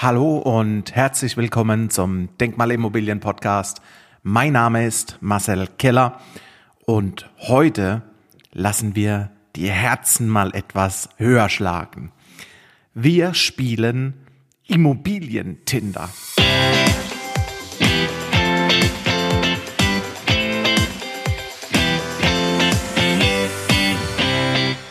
Hallo und herzlich willkommen zum Denkmalimmobilien Podcast. Mein Name ist Marcel Keller und heute lassen wir die Herzen mal etwas höher schlagen. Wir spielen Immobilientinder.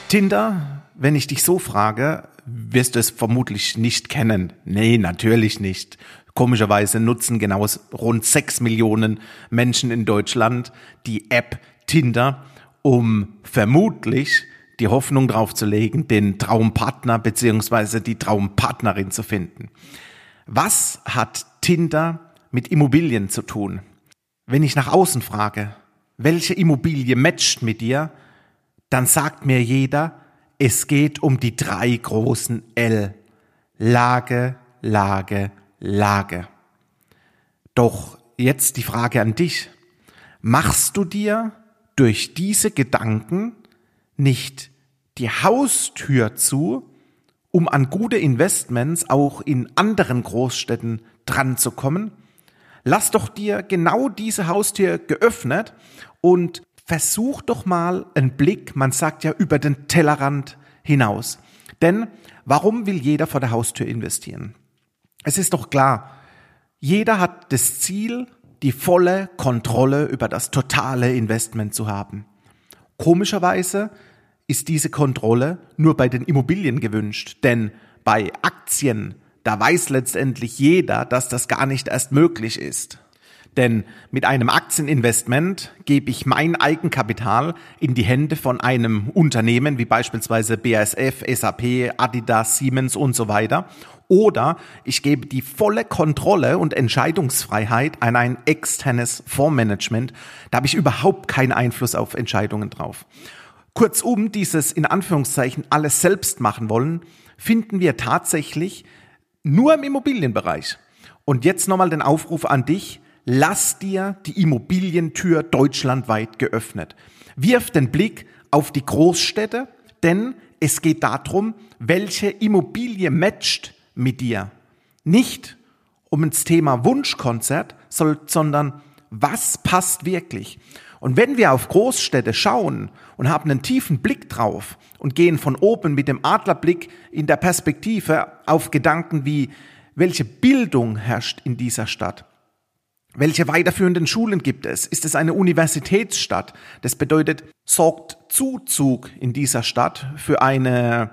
Tinder, wenn ich dich so frage, wirst du es vermutlich nicht kennen. Nee, natürlich nicht. Komischerweise nutzen genau rund sechs Millionen Menschen in Deutschland die App Tinder, um vermutlich die Hoffnung drauf zu legen, den Traumpartner beziehungsweise die Traumpartnerin zu finden. Was hat Tinder mit Immobilien zu tun? Wenn ich nach außen frage, welche Immobilie matcht mit dir, dann sagt mir jeder, es geht um die drei großen L. Lage, Lage, Lage. Doch jetzt die Frage an dich. Machst du dir durch diese Gedanken nicht die Haustür zu, um an gute Investments auch in anderen Großstädten dran zu kommen? Lass doch dir genau diese Haustür geöffnet und versuch doch mal einen Blick, man sagt ja über den Tellerrand hinaus. Denn warum will jeder vor der Haustür investieren? Es ist doch klar, jeder hat das Ziel, die volle Kontrolle über das totale Investment zu haben. Komischerweise ist diese Kontrolle nur bei den Immobilien gewünscht, denn bei Aktien, da weiß letztendlich jeder, dass das gar nicht erst möglich ist. Denn mit einem Aktieninvestment gebe ich mein Eigenkapital in die Hände von einem Unternehmen wie beispielsweise BASF, SAP, Adidas, Siemens und so weiter. Oder ich gebe die volle Kontrolle und Entscheidungsfreiheit an ein externes Fondsmanagement. Da habe ich überhaupt keinen Einfluss auf Entscheidungen drauf. Kurzum, dieses in Anführungszeichen alles selbst machen wollen, finden wir tatsächlich nur im Immobilienbereich. Und jetzt nochmal den Aufruf an dich, lass dir die Immobilientür deutschlandweit geöffnet. Wirf den Blick auf die Großstädte, denn es geht darum, welche Immobilie matcht mit dir. Nicht um ins Thema Wunschkonzert, sondern was passt wirklich. Und wenn wir auf Großstädte schauen und haben einen tiefen Blick drauf und gehen von oben mit dem Adlerblick in der Perspektive auf Gedanken wie, welche Bildung herrscht in dieser Stadt? Welche weiterführenden Schulen gibt es? Ist es eine Universitätsstadt? Das bedeutet, sorgt Zuzug in dieser Stadt für eine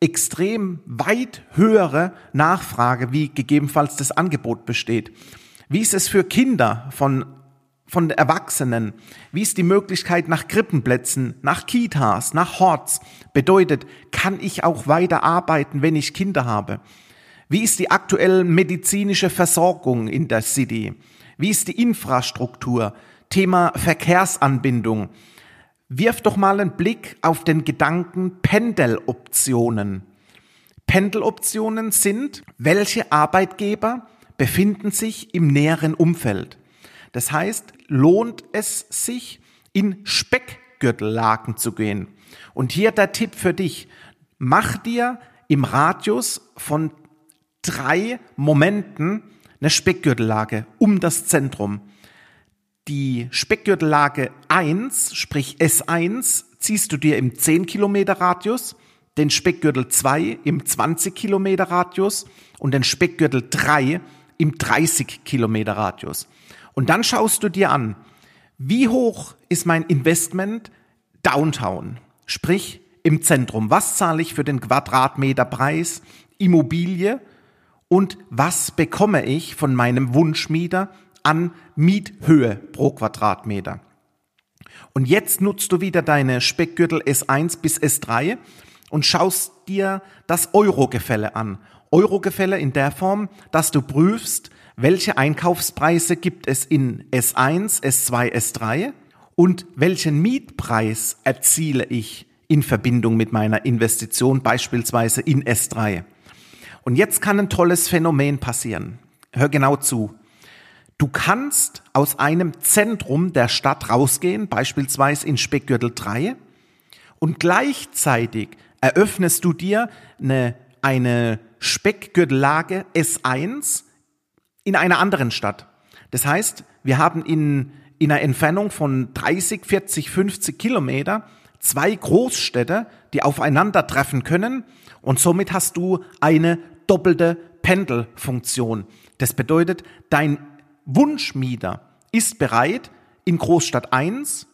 extrem weit höhere Nachfrage, wie gegebenenfalls das Angebot besteht. Wie ist es für Kinder von, von Erwachsenen? Wie ist die Möglichkeit nach Krippenplätzen, nach Kitas, nach Horts? Bedeutet, kann ich auch weiter arbeiten, wenn ich Kinder habe? Wie ist die aktuelle medizinische Versorgung in der City? Wie ist die Infrastruktur? Thema Verkehrsanbindung. Wirf doch mal einen Blick auf den Gedanken Pendeloptionen. Pendeloptionen sind, welche Arbeitgeber befinden sich im näheren Umfeld. Das heißt, lohnt es sich, in Speckgürtellagen zu gehen. Und hier der Tipp für dich. Mach dir im Radius von drei Momenten eine Speckgürtellage um das Zentrum. Die Speckgürtellage 1, sprich S1, ziehst du dir im 10 Kilometer Radius, den Speckgürtel 2 im 20 Kilometer Radius und den Speckgürtel 3 im 30 Kilometer Radius. Und dann schaust du dir an, wie hoch ist mein Investment Downtown, sprich im Zentrum. Was zahle ich für den Quadratmeter Preis Immobilie und was bekomme ich von meinem Wunschmieter an Miethöhe pro Quadratmeter. Und jetzt nutzt du wieder deine Speckgürtel S1 bis S3 und schaust dir das Eurogefälle an. Eurogefälle in der Form, dass du prüfst, welche Einkaufspreise gibt es in S1, S2, S3 und welchen Mietpreis erziele ich in Verbindung mit meiner Investition beispielsweise in S3. Und jetzt kann ein tolles Phänomen passieren. Hör genau zu. Du kannst aus einem Zentrum der Stadt rausgehen, beispielsweise in Speckgürtel 3, und gleichzeitig eröffnest du dir eine, eine Speckgürtellage S1 in einer anderen Stadt. Das heißt, wir haben in, in einer Entfernung von 30, 40, 50 Kilometer zwei Großstädte, die aufeinandertreffen können und somit hast du eine doppelte Pendelfunktion. Das bedeutet, dein Wunschmieter ist bereit, in Großstadt 1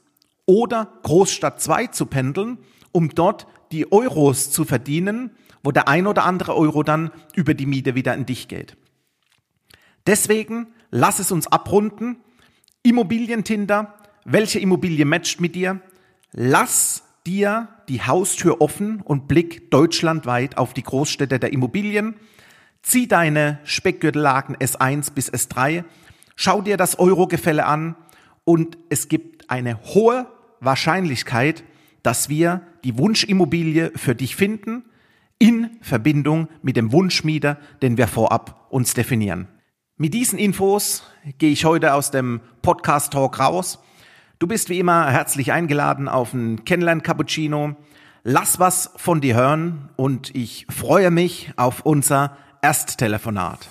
oder Großstadt 2 zu pendeln, um dort die Euros zu verdienen, wo der ein oder andere Euro dann über die Miete wieder in dich geht. Deswegen lass es uns abrunden. Immobilientinder, welche Immobilie matcht mit dir? Lass dir die Haustür offen und blick deutschlandweit auf die Großstädte der Immobilien. Zieh deine Speckgürtellagen S1 bis S3, schau dir das Eurogefälle an und es gibt eine hohe Wahrscheinlichkeit, dass wir die Wunschimmobilie für dich finden in Verbindung mit dem Wunschmieter, den wir vorab uns definieren. Mit diesen Infos gehe ich heute aus dem Podcast Talk raus. Du bist wie immer herzlich eingeladen auf ein Kennenlern Cappuccino. Lass was von dir hören und ich freue mich auf unser Ersttelefonat.